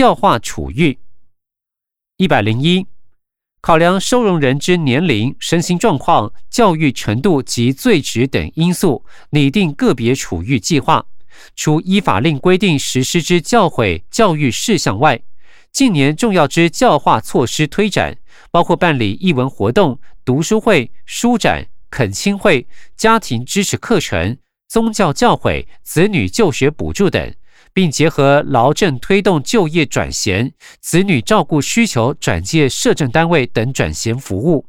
教化处遇。一百零一，考量收容人之年龄、身心状况、教育程度及罪职等因素，拟定个别处遇计划。除依法令规定实施之教诲教育事项外，近年重要之教化措施推展，包括办理译文活动、读书会、书展、恳亲会、家庭支持课程、宗教教诲、子女就学补助等，并结合劳政推动就业转衔、子女照顾需求转介社政单位等转衔服务。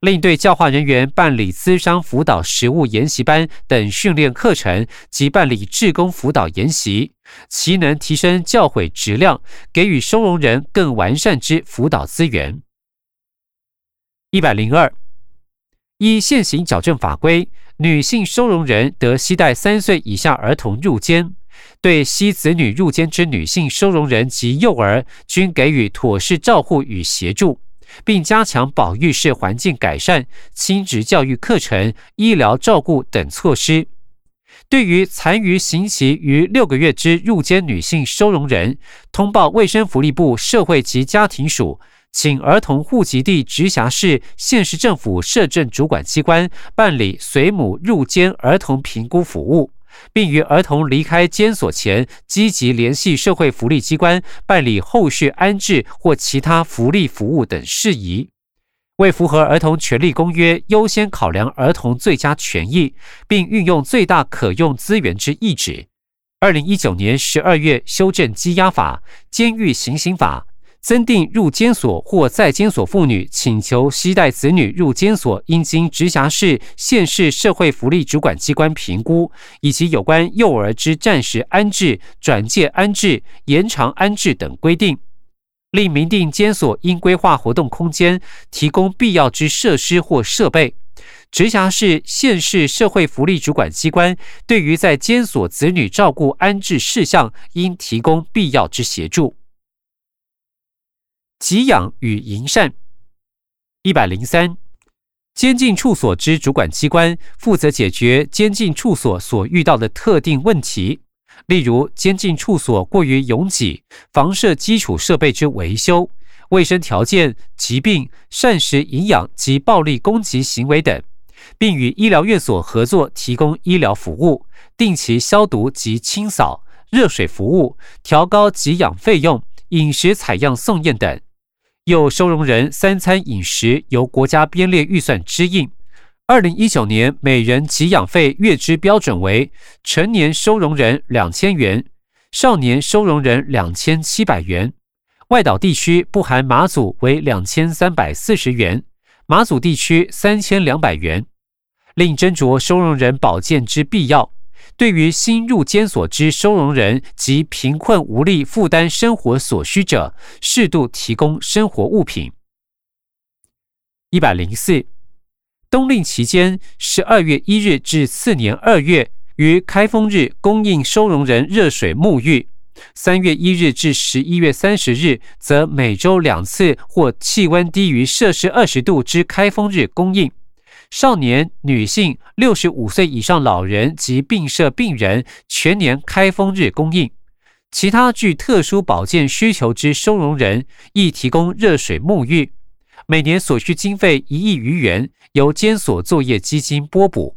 另对教化人员办理资商辅导实务研习班等训练课程及办理志工辅导研习，其能提升教诲质量，给予收容人更完善之辅导资源。一百零二，依现行矫正法规，女性收容人得携带三岁以下儿童入监，对吸子女入监之女性收容人及幼儿，均给予妥适照护与协助。并加强保育式环境改善、亲职教育课程、医疗照顾等措施。对于残余刑期逾六个月之入监女性收容人，通报卫生福利部社会及家庭署，请儿童户籍地直辖市、县市政府设政主管机关办理随母入监儿童评估服务。并于儿童离开监所前，积极联系社会福利机关办理后续安置或其他福利服务等事宜。为符合儿童权利公约优先考量儿童最佳权益，并运用最大可用资源之意志，二零一九年十二月修正羁押法、监狱行刑法。增订入监所或在监所妇女请求携带子女入监所，应经直辖市、县市社会福利主管机关评估，以及有关幼儿之暂时安置、转介安置、延长安置等规定。另明定监所应规划活动空间，提供必要之设施或设备。直辖市、县市社会福利主管机关对于在监所子女照顾安置事项，应提供必要之协助。给养与营善，一百零三，监禁处所之主管机关负责解决监禁处所所遇到的特定问题，例如监禁处所过于拥挤、房舍基础设备之维修、卫生条件、疾病、膳食营养及暴力攻击行为等，并与医疗院所合作提供医疗服务、定期消毒及清扫、热水服务、调高给养费用、饮食采样送验等。又收容人三餐饮食由国家编列预算支应，二零一九年每人给养费月支标准为成年收容人两千元，少年收容人两千七百元，外岛地区不含马祖为两千三百四十元，马祖地区三千两百元，另斟酌收容人保健之必要。对于新入监所之收容人及贫困无力负担生活所需者，适度提供生活物品。一百零四，冬令期间，十二月一日至次年二月于开封日供应收容人热水沐浴；三月一日至十一月三十日，则每周两次或气温低于摄氏二十度之开封日供应。少年、女性、六十五岁以上老人及病舍病人全年开封日供应；其他具特殊保健需求之收容人亦提供热水沐浴。每年所需经费一亿余元，由监所作业基金拨补。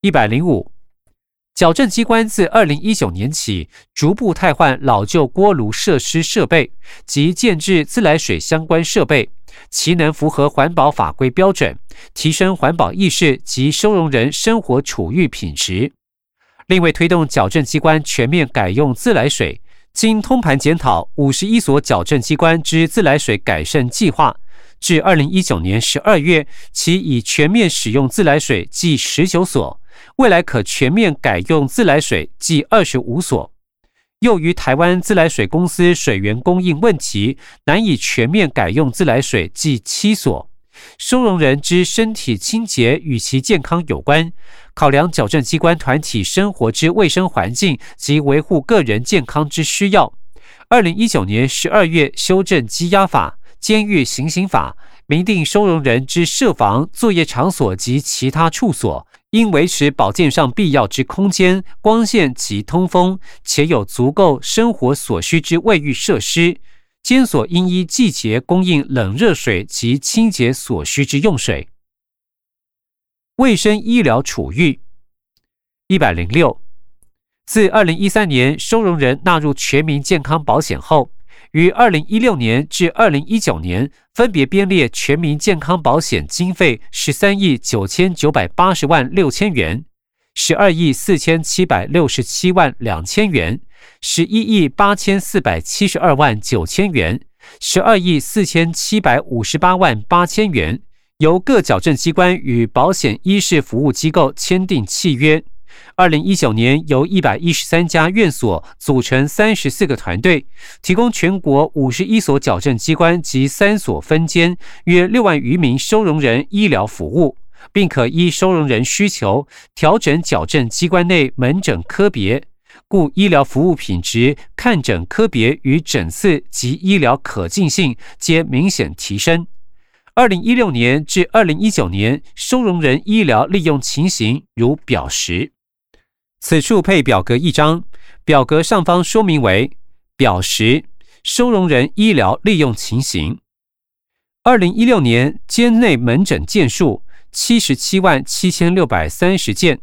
一百零五，矫正机关自二零一九年起，逐步汰换老旧锅炉设施设备及建制自来水相关设备。其能符合环保法规标准，提升环保意识及收容人生活处遇品质。另外推动矫正机关全面改用自来水，经通盘检讨五十一所矫正机关之自来水改善计划，至二零一九年十二月，其已全面使用自来水计十九所，未来可全面改用自来水计二十五所。又于台湾自来水公司水源供应问题，难以全面改用自来水，计七所。收容人之身体清洁与其健康有关，考量矫正机关团体生活之卫生环境及维护个人健康之需要。二零一九年十二月修正羁押法、监狱行刑法，明定收容人之设防、作业场所及其他处所，应维持保健上必要之空间、光线及通风，且有足够生活所需之卫浴设施。监所应依季节供应冷热水及清洁所需之用水。卫生医疗处遇一百零六，自二零一三年收容人纳入全民健康保险后，于二零一六年至二零一九年分别编列全民健康保险经费十三亿九千九百八十万六千元。十二亿四千七百六十七万两千元，十一亿八千四百七十二万九千元，十二亿四千七百五十八万八千元，由各矫正机关与保险医事服务机构签订契约。二零一九年，由一百一十三家院所组成三十四个团队，提供全国五十一所矫正机关及三所分监约六万余名收容人医疗服务。并可依收容人需求调整矫正机关内门诊科别，故医疗服务品质、看诊科别与诊次及医疗可进性皆明显提升。二零一六年至二零一九年收容人医疗利用情形如表十，此处配表格一张，表格上方说明为表十收容人医疗利用情形。二零一六年间内门诊件数。七十七万七千六百三十件，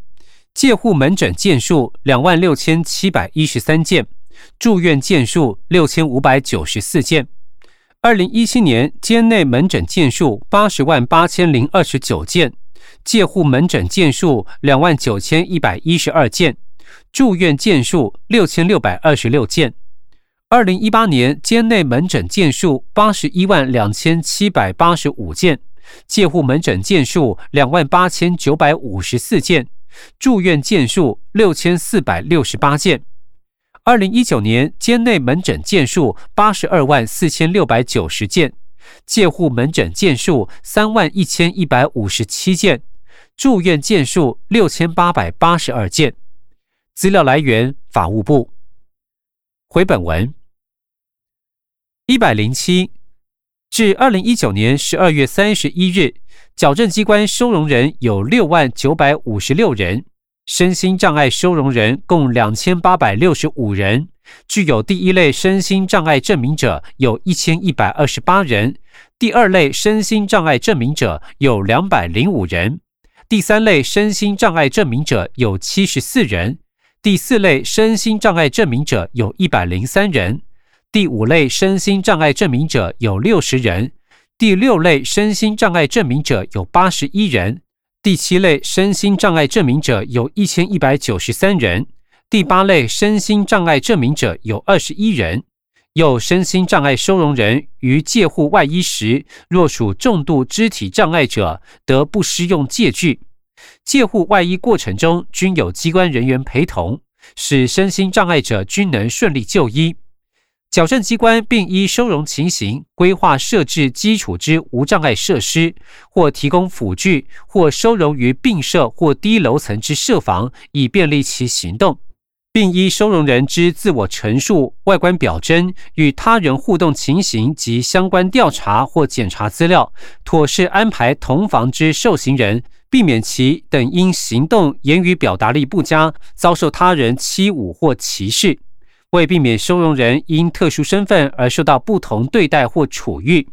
介护门诊件数两万六千七百一十三件，住院件数六千五百九十四件。二零一七年间内门诊件数八十万八千零二十九件，介护门诊件数两万九千一百一十二件，住院件数六千六百二十六件。二零一八年间内门诊件数八十一万两千七百八十五件。介护门诊件数两万八千九百五十四件，住院件数六千四百六十八件。二零一九年间内门诊件数八十二万四千六百九十件，介护门诊件数三万一千一百五十七件，住院件数六千八百八十二件。资料来源：法务部。回本文一百零七。至二零一九年十二月三十一日，矫正机关收容人有六万九百五十六人，身心障碍收容人共两千八百六十五人，具有第一类身心障碍证明者有一千一百二十八人，第二类身心障碍证明者有两百零五人，第三类身心障碍证明者有七十四人，第四类身心障碍证明者有一百零三人。第五类身心障碍证明者有六十人，第六类身心障碍证明者有八十一人，第七类身心障碍证明者有一千一百九十三人，第八类身心障碍证明者有二十一人。有身心障碍收容人于介护外衣时，若属重度肢体障碍者，得不适用借据。介护外衣过程中均有机关人员陪同，使身心障碍者均能顺利就医。矫正机关并依收容情形规划设置基础之无障碍设施，或提供辅具，或收容于并设或低楼层之设防，以便利其行动，并依收容人之自我陈述、外观表征、与他人互动情形及相关调查或检查资料，妥善安排同房之受刑人，避免其等因行动、言语表达力不佳，遭受他人欺侮或歧视。为避免收容人因特殊身份而受到不同对待或处遇，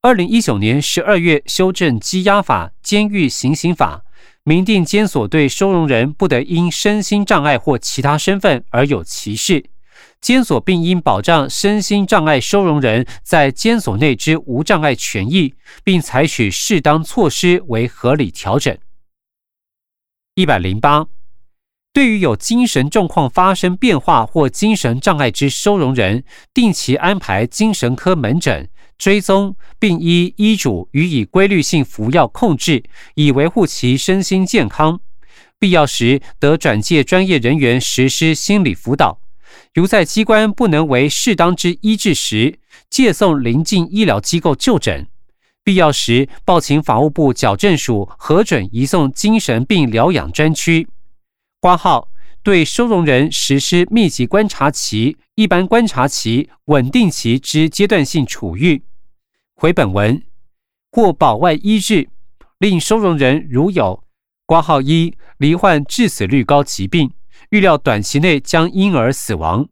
二零一九年十二月修正《羁押法》《监狱行刑法》，明定监所对收容人不得因身心障碍或其他身份而有歧视。监所并应保障身心障碍收容人在监所内之无障碍权益，并采取适当措施为合理调整。一百零八。对于有精神状况发生变化或精神障碍之收容人，定期安排精神科门诊追踪，并依医嘱予以规律性服药控制，以维护其身心健康。必要时，得转介专业人员实施心理辅导。如在机关不能为适当之医治时，借送邻近医疗机构就诊。必要时，报请法务部矫正署核准移送精神病疗养专区。挂号对收容人实施密集观察期、一般观察期、稳定期之阶段性处遇。回本文或保外医治。令收容人如有挂号一罹患致死率高疾病，预料短期内将因而死亡；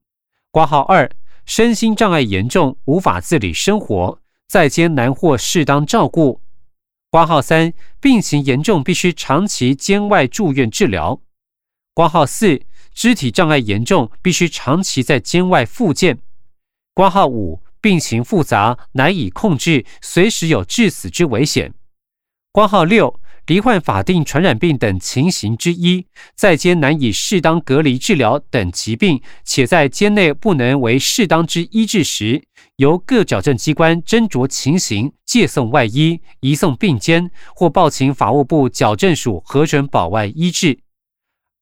挂号二身心障碍严重，无法自理生活，在监难获适当照顾；挂号三病情严重，必须长期监外住院治疗；挂号四肢体障碍严重，必须长期在监外复健；挂号五病情复杂，难以控制，随时有致死之危险。挂号六，罹患法定传染病等情形之一，在监难以适当隔离治疗等疾病，且在监内不能为适当之医治时，由各矫正机关斟酌情形，借送外医，移送病监，或报请法务部矫正署核准保外医治。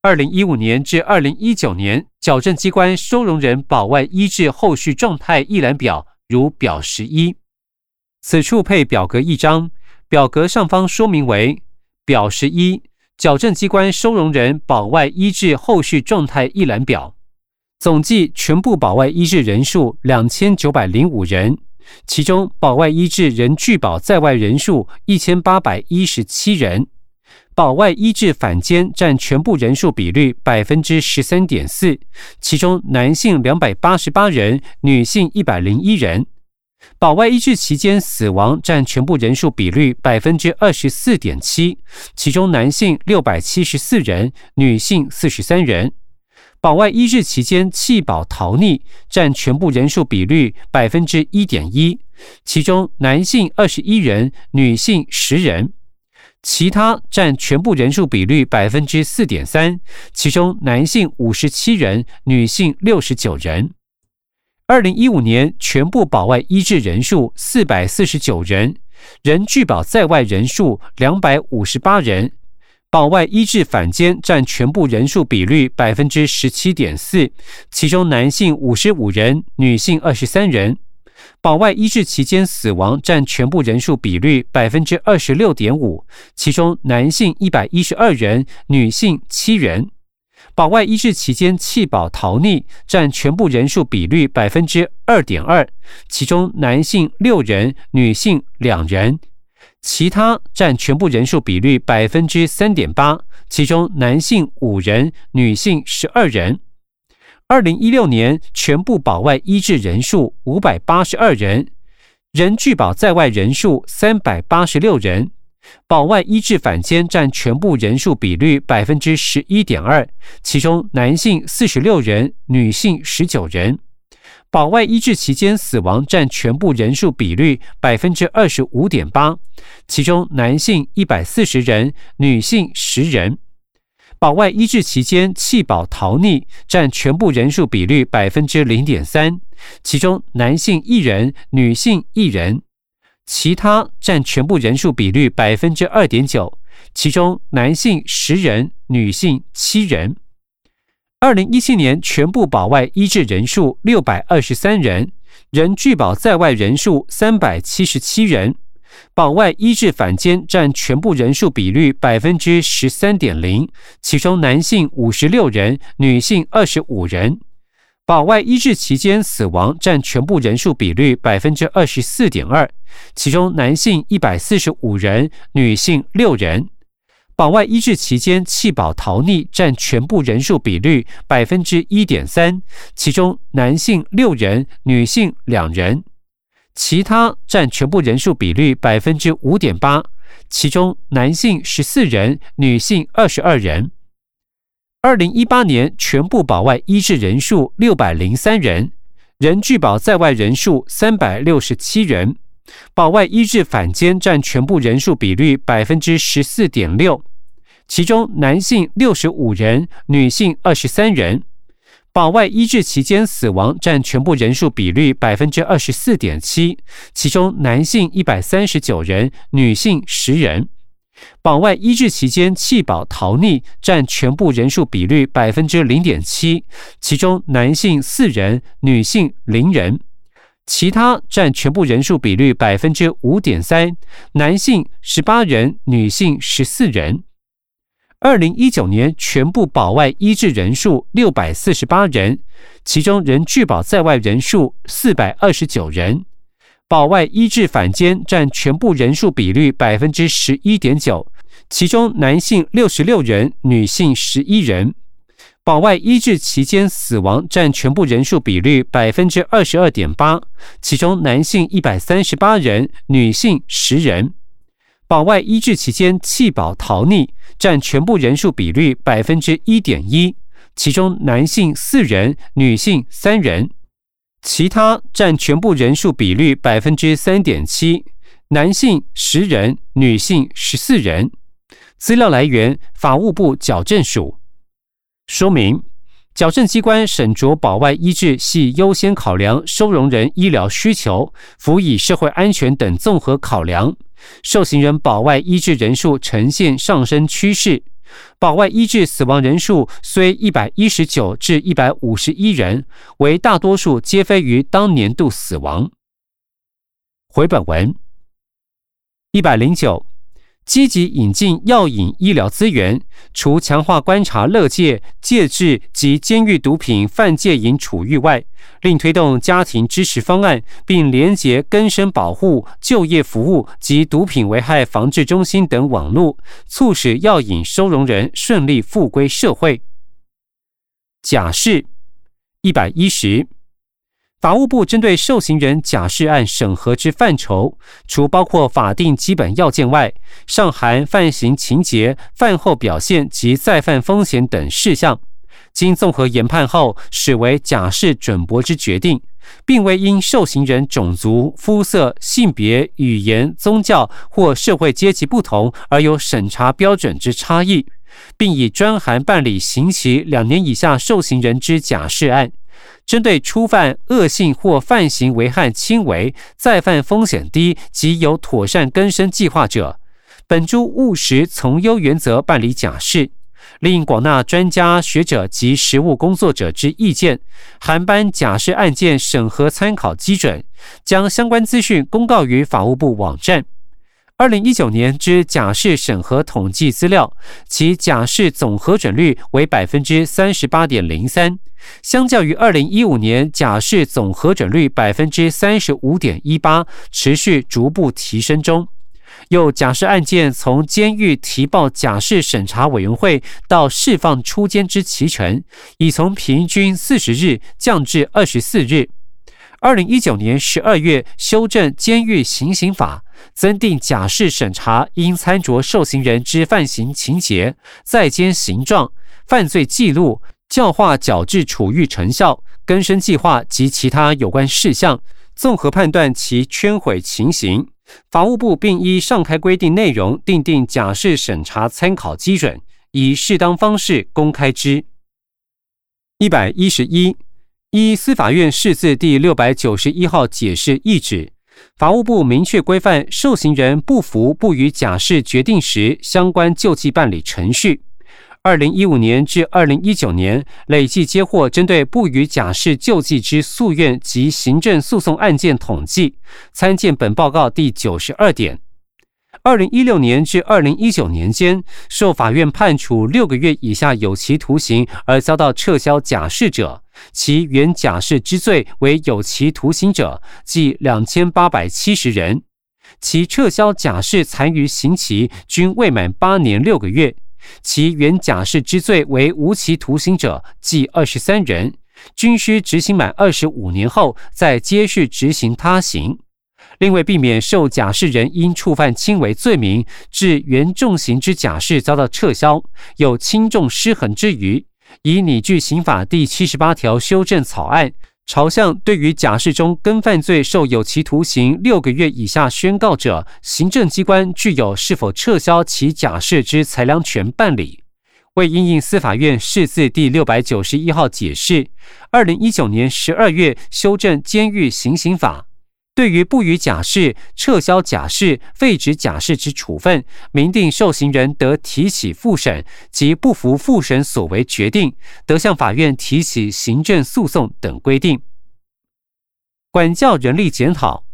二零一五年至二零一九年，矫正机关收容人保外医治后续状态一览表，如表十一。此处配表格一张。表格上方说明为表十一，矫正机关收容人保外医治后续状态一览表，总计全部保外医治人数两千九百零五人，其中保外医治人拒保在外人数一千八百一十七人，保外医治返监占全部人数比率百分之十三点四，其中男性两百八十八人，女性一百零一人。保外医治期间死亡占全部人数比率百分之二十四点七，其中男性六百七十四人，女性四十三人。保外医治期间弃保逃匿占全部人数比率百分之一点一，其中男性二十一人，女性十人。其他占全部人数比率百分之四点三，其中男性五十七人，女性六十九人。二零一五年全部保外医治人数四百四十九人，人拒保在外人数两百五十八人，保外医治返监占全部人数比率百分之十七点四，其中男性五十五人，女性二十三人。保外医治期间死亡占全部人数比率百分之二十六点五，其中男性一百一十二人，女性七人。保外医治期间弃保逃匿占全部人数比率百分之二点二，其中男性六人，女性两人；其他占全部人数比率百分之三点八，其中男性五人，女性十二人。二零一六年全部保外医治人数五百八十二人，人拒保在外人数三百八十六人。保外医治返监占全部人数比率百分之十一点二，其中男性四十六人，女性十九人。保外医治期间死亡占全部人数比率百分之二十五点八，其中男性一百四十人，女性十人。保外医治期间弃保逃匿占全部人数比率百分之零点三，其中男性一人，女性一人。其他占全部人数比率百分之二点九，其中男性十人，女性七人。二零一七年全部保外医治人数六百二十三人，人拒保在外人数三百七十七人，保外医治返监占全部人数比率百分之十三点零，其中男性五十六人，女性二十五人。保外医治期间死亡占全部人数比率百分之二十四点二，其中男性一百四十五人，女性六人。保外医治期间弃保逃匿占全部人数比率百分之一点三，其中男性六人，女性两人。其他占全部人数比率百分之五点八，其中男性十四人，女性二十二人。二零一八年全部保外医治人数六百零三人，人拒保在外人数三百六十七人，保外医治返监占全部人数比率百分之十四点六，其中男性六十五人，女性二十三人。保外医治期间死亡占全部人数比率百分之二十四点七，其中男性一百三十九人，女性十人。保外医治期间弃保逃匿占全部人数比率百分之零点七，其中男性四人，女性零人；其他占全部人数比率百分之五点三，男性十八人，女性十四人。二零一九年全部保外医治人数六百四十八人，其中人拒保在外人数四百二十九人。保外医治反监占全部人数比率百分之十一点九，其中男性六十六人，女性十一人。保外医治期间死亡占全部人数比率百分之二十二点八，其中男性一百三十八人，女性十人。保外医治期间弃保逃匿占全部人数比率百分之一点一，其中男性四人，女性三人。其他占全部人数比率百分之三点七，男性十人，女性十四人。资料来源：法务部矫正署。说明：矫正机关审酌保外医治系优先考量收容人医疗需求、辅以社会安全等综合考量。受刑人保外医治人数呈现上升趋势，保外医治死亡人数虽一百一十九至一百五十一人，为大多数皆非于当年度死亡。回本文一百零九。积极引进药引医疗资源，除强化观察乐戒、戒治及监狱毒品犯戒瘾处遇外，另推动家庭支持方案，并连结根生保护、就业服务及毒品危害防治中心等网络，促使药引收容人顺利复归社会。假释一百一十。法务部针对受刑人假释案审核之范畴，除包括法定基本要件外，尚含犯行情节、犯后表现及再犯风险等事项。经综合研判后，始为假释准驳之决定，并未因受刑人种族、肤色、性别、语言、宗教或社会阶级不同而有审查标准之差异，并以专函办理刑期两年以下受刑人之假释案。针对初犯恶性或犯行危害轻微、再犯风险低及有妥善更生计划者，本诸务实从优原则办理假释，另广纳专家学者及实务工作者之意见，函颁假释案件审核参考基准，将相关资讯公告于法务部网站。二零一九年之假释审核统计资料，其假释总核准率为百分之三十八点零三，相较于二零一五年假释总核准率百分之三十五点一八，持续逐步提升中。又假释案件从监狱提报假释审查委员会到释放出监之期程，已从平均四十日降至二十四日。二零一九年十二月修正监狱行刑法。增订假释审查应参酌受刑人之犯行情节、在监形状、犯罪记录、教化矫治处遇成效、更生计划及其他有关事项，综合判断其圈毁情形。法务部并依上开规定内容，订定假释审查参考基准，以适当方式公开之。一百一十一，依司法院释字第六百九十一号解释意旨。法务部明确规范受刑人不服不予假释决定时相关救济办理程序。二零一五年至二零一九年累计接获针对不予假释救济之诉愿及行政诉讼案件统计，参见本报告第九十二点。二零一六年至二零一九年间，受法院判处六个月以下有期徒刑而遭到撤销假释者，其原假释之罪为有期徒刑者，计两千八百七十人；其撤销假释残余刑期均未满八年六个月，其原假释之罪为无期徒刑者，计二十三人，均需执行满二十五年后再接续执行他刑。另为避免受假释人因触犯轻微罪名致原重刑之假释遭到撤销，有轻重失衡之余，以拟具刑法第七十八条修正草案，朝向对于假释中跟犯罪受有期徒刑六个月以下宣告者，行政机关具有是否撤销其假释之裁量权办理。为应应司法院释字第六百九十一号解释，二零一九年十二月修正监狱行刑法。对于不予假释、撤销假释、废止假释之处分，明定受刑人得提起复审及不服复审所为决定，得向法院提起行政诉讼等规定。管教人力检讨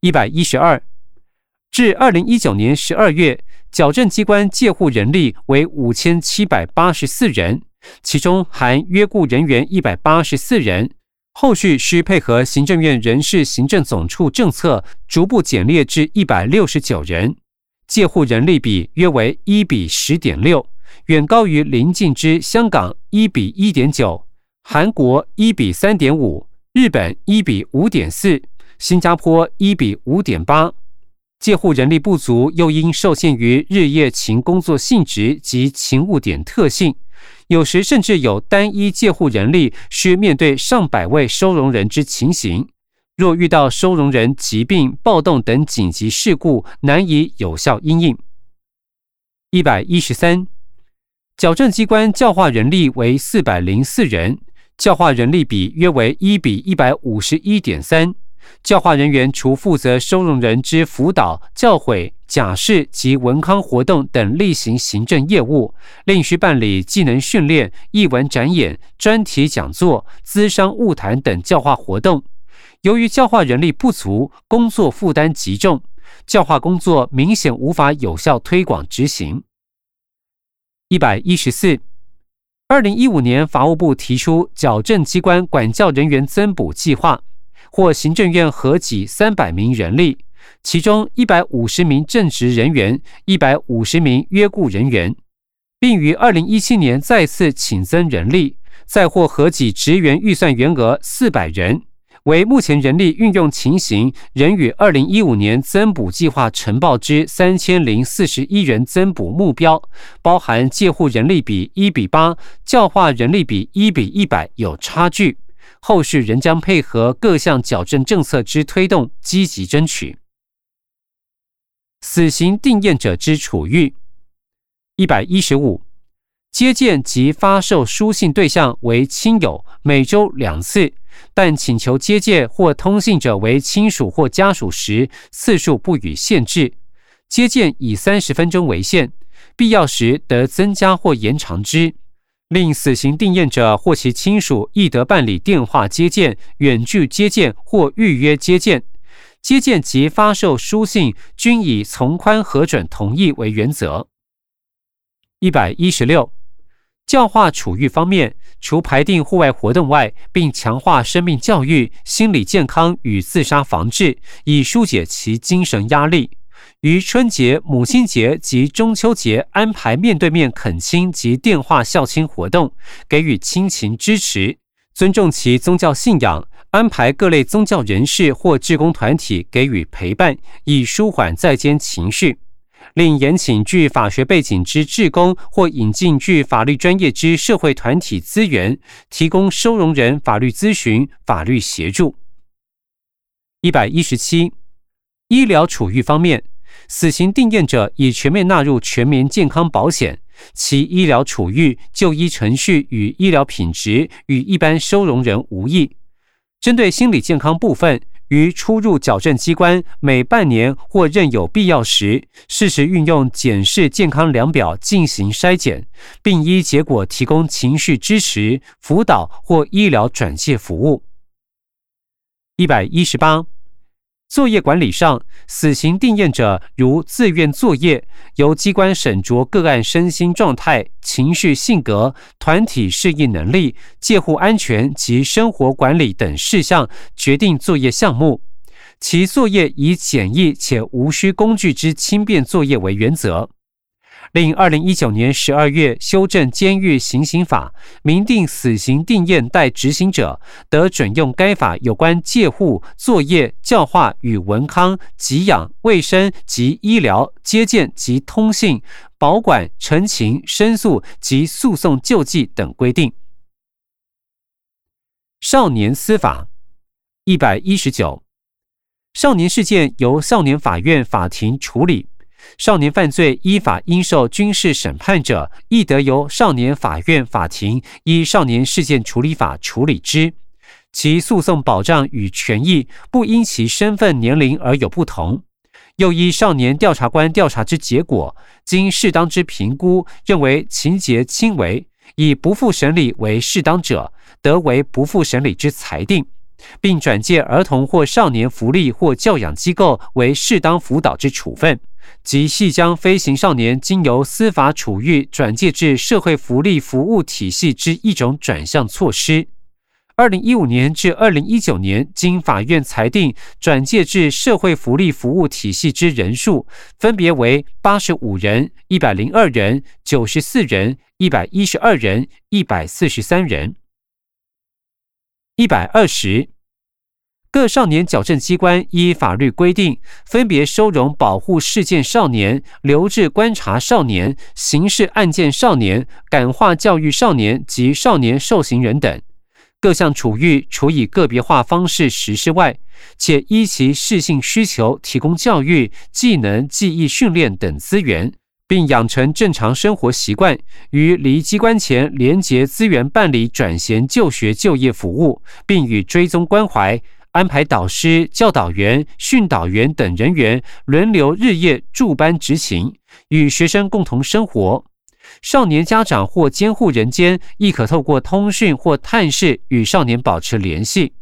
一百一十二，至二零一九年十二月，矫正机关介护人力为五千七百八十四人，其中含约雇人员一百八十四人。后续需配合行政院人事行政总处政策，逐步减列至一百六十九人，借户人力比约为一比十点六，远高于邻近之香港一比一点九，韩国一比三点五，日本一比五点四，新加坡一比五点八。借户人力不足，又因受限于日夜勤工作性质及勤务点特性，有时甚至有单一借户人力需面对上百位收容人之情形。若遇到收容人疾病、暴动等紧急事故，难以有效应应。一百一十三，矫正机关教化人力为四百零四人，教化人力比约为一比一百五十一点三。教化人员除负责收容人之辅导、教诲、假释及文康活动等例行行政业务，另需办理技能训练、译文展演、专题讲座、资商务谈等教化活动。由于教化人力不足，工作负担极重，教化工作明显无法有效推广执行。一百一十四，二零一五年法务部提出矫正机关管教人员增补计划。或行政院合给三百名人力，其中一百五十名正职人员，一百五十名约雇人员，并于二零一七年再次请增人力，再获合给职员预算员额四百人，为目前人力运用情形仍与二零一五年增补计划呈报之三千零四十一人增补目标，包含借户人力比一比八，教化人力比一比一百有差距。后续仍将配合各项矫正政策之推动，积极争取。死刑定验者之处遇一百一十五，接见及发售书信对象为亲友，每周两次，但请求接见或通信者为亲属或家属时，次数不予限制。接见以三十分钟为限，必要时得增加或延长之。令死刑定验者或其亲属亦得办理电话接见、远距接见或预约接见。接见及发售书信均以从宽核准同意为原则。一百一十六，教化处遇方面，除排定户外活动外，并强化生命教育、心理健康与自杀防治，以疏解其精神压力。于春节、母亲节及中秋节安排面对面恳亲及电话孝亲活动，给予亲情支持，尊重其宗教信仰，安排各类宗教人士或志工团体给予陪伴，以舒缓在监情绪。另延请具法学背景之志工或引进具法律专业之社会团体资源，提供收容人法律咨询、法律协助。一百一十七，医疗处遇方面。死刑定验者已全面纳入全民健康保险，其医疗处遇、就医程序与医疗品质与一般收容人无异。针对心理健康部分，于出入矫正机关每半年或任有必要时，适时运用检视健康量表进行筛检，并依结果提供情绪支持、辅导或医疗转介服务。一百一十八。作业管理上，死刑定验者如自愿作业，由机关审酌个案身心状态、情绪性格、团体适应能力、介护安全及生活管理等事项，决定作业项目。其作业以简易且无需工具之轻便作业为原则。另，二零一九年十二月修正监狱行刑法，明定死刑定验待执行者，得准用该法有关戒护、作业、教化与文康、给养、卫生及医疗、接见及通信、保管、陈情、申诉及诉讼救济等规定。少年司法一百一十九，少年事件由少年法院法庭处理。少年犯罪依法应受军事审判者，亦得由少年法院法庭依《少年事件处理法》处理之。其诉讼保障与权益不因其身份年龄而有不同。又依少年调查官调查之结果，经适当之评估，认为情节轻微，以不负审理为适当者，得为不负审理之裁定，并转介儿童或少年福利或教养机构为适当辅导之处分。即系将飞行少年经由司法处遇转介至社会福利服务体系之一种转向措施。二零一五年至二零一九年，经法院裁定转介至社会福利服务体系之人数，分别为八十五人、一百零二人、九十四人、一百一十二人、一百四十三人。一百二十，各少年矫正机关依法律规定，分别收容保护事件少年、留置观察少年、刑事案件少年、感化教育少年及少年受刑人等。各项处遇除以个别化方式实施外，且依其适性需求提供教育、技能、记忆训练等资源，并养成正常生活习惯，于离机关前连结资源办理转衔就学就业服务，并与追踪关怀，安排导师、教导员、训导员等人员轮流日夜驻班执勤，与学生共同生活。少年家长或监护人间亦可透过通讯或探视与少年保持联系。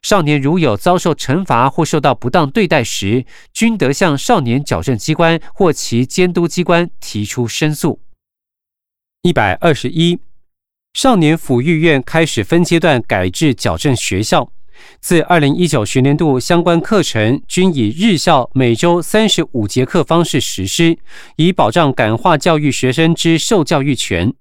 少年如有遭受惩罚或受到不当对待时，均得向少年矫正机关或其监督机关提出申诉。一百二十一，少年抚育院开始分阶段改制矫正学校。自二零一九学年度，相关课程均以日校每周三十五节课方式实施，以保障感化教育学生之受教育权。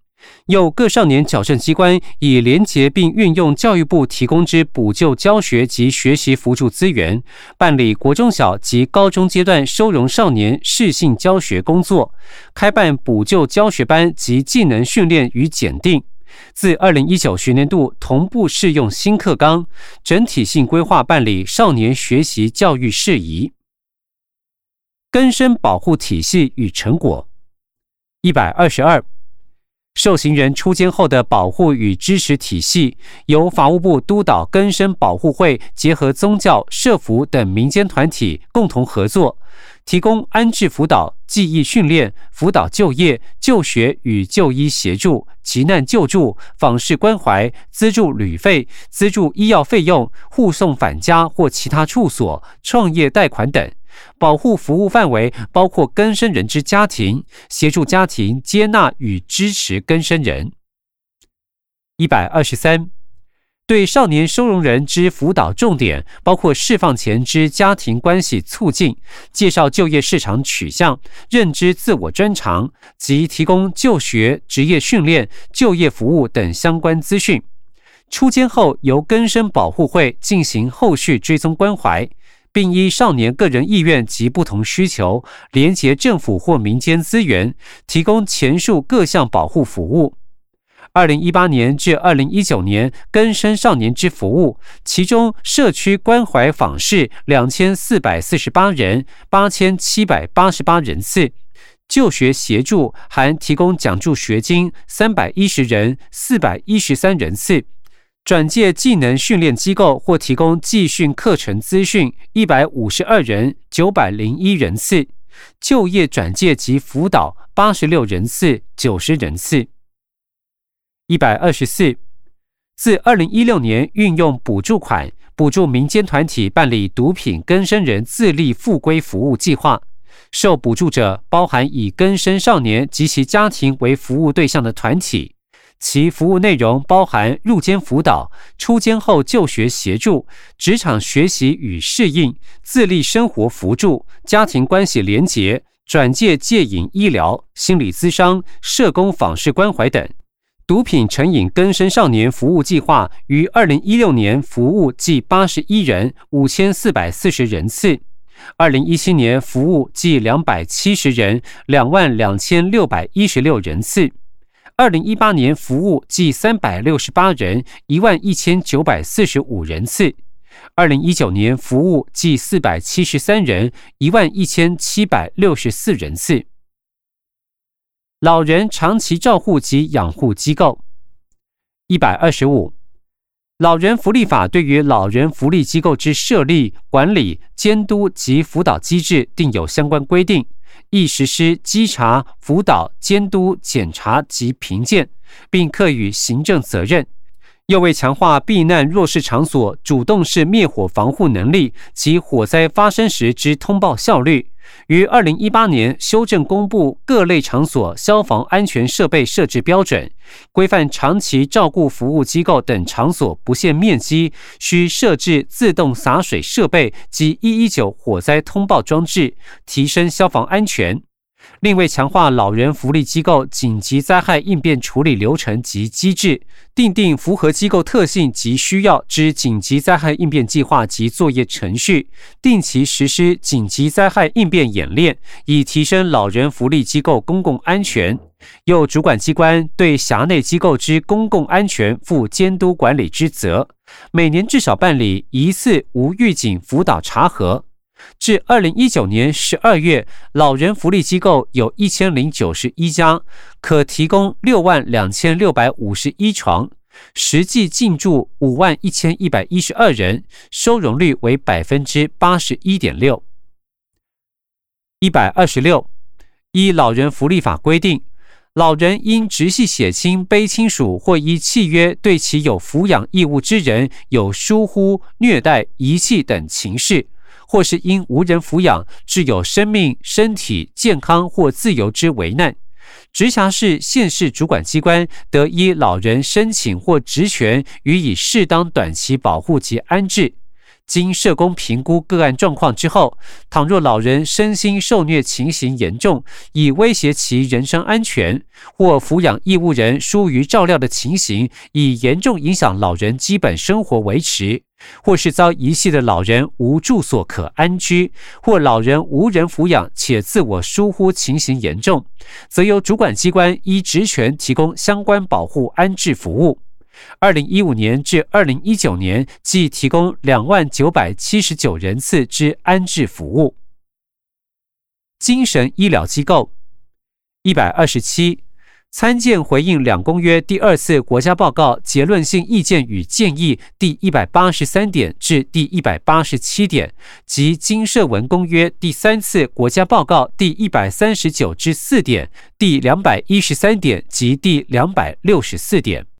又各少年矫正机关以廉洁并运用教育部提供之补救教学及学习辅助资源，办理国中小及高中阶段收容少年适性教学工作，开办补救教学班及技能训练与检定。自二零一九学年度同步适用新课纲，整体性规划办理少年学习教育事宜。根生保护体系与成果一百二十二。受刑人出监后的保护与支持体系，由法务部督导根生保护会结合宗教、社福等民间团体共同合作，提供安置辅导、记忆训练、辅导就业、就学与就医协助、急难救助、访视关怀、资助旅费、资助医药费用、护送返家或其他处所、创业贷款等。保护服务范围包括更生人之家庭，协助家庭接纳与支持更生人。一百二十三，对少年收容人之辅导重点包括释放前之家庭关系促进、介绍就业市场取向、认知自我专长及提供就学、职业训练、就业服务等相关资讯。出监后，由更生保护会进行后续追踪关怀。并依少年个人意愿及不同需求，连结政府或民间资源，提供前述各项保护服务。二零一八年至二零一九年，根生少年之服务，其中社区关怀访视两千四百四十八人，八千七百八十八人次；就学协助含提供奖助学金三百一十人，四百一十三人次。转介技能训练机构或提供技训课程资讯一百五十二人九百零一人次，就业转介及辅导八十六人次九十人次。一百二十四，自二零一六年运用补助款补助民间团体办理毒品更生人自立复归服务计划，受补助者包含以更生少年及其家庭为服务对象的团体。其服务内容包含入监辅导、出监后就学协助、职场学习与适应、自立生活辅助、家庭关系连结、转介戒瘾医疗、心理咨商、社工访视关怀等。毒品成瘾更生少年服务计划于二零一六年服务计八十一人，五千四百四十人次；二零一七年服务计两百七十人，两万两千六百一十六人次。二零一八年服务计三百六十八人，一万一千九百四十五人次；二零一九年服务计四百七十三人，一万一千七百六十四人次。老人长期照护及养护机构一百二十五，老人福利法对于老人福利机构之设立、管理、监督及辅导机制定有相关规定。亦实施稽查、辅导、监督、检查及评鉴，并课予行政责任。又为强化避难弱势场所主动式灭火防护能力及火灾发生时之通报效率，于二零一八年修正公布各类场所消防安全设备设置标准，规范长期照顾服务机构等场所不限面积需设置自动洒水设备及一一九火灾通报装置，提升消防安全。另为强化老人福利机构紧急灾害应变处理流程及机制，订定符合机构特性及需要之紧急灾害应变计划及作业程序，定期实施紧急灾害应变演练，以提升老人福利机构公共安全。由主管机关对辖内机构之公共安全负监督管理之责，每年至少办理一次无预警辅导查核。至二零一九年十二月，老人福利机构有一千零九十一家，可提供六万两千六百五十一床，实际进驻五万一千一百一十二人，收容率为百分之八十一点六。一百二十六，依老人福利法规定，老人因直系血亲、卑亲属或依契约对其有抚养义务之人有疏忽、虐待、遗弃等情事。或是因无人抚养，致有生命、身体健康或自由之危难，直辖市、县市主管机关得依老人申请或职权予以适当短期保护及安置。经社工评估个案状况之后，倘若老人身心受虐情形严重，以威胁其人身安全，或抚养义务人疏于照料的情形，已严重影响老人基本生活维持，或是遭遗弃的老人无住所可安居，或老人无人抚养且自我疏忽情形严重，则由主管机关依职权提供相关保护安置服务。二零一五年至二零一九年，即提供两万九百七十九人次之安置服务。精神医疗机构一百二十七，参见回应两公约第二次国家报告结论性意见与建议第一百八十三点至第一百八十七点及经社文公约第三次国家报告第一百三十九至四点、第两百一十三点及第两百六十四点。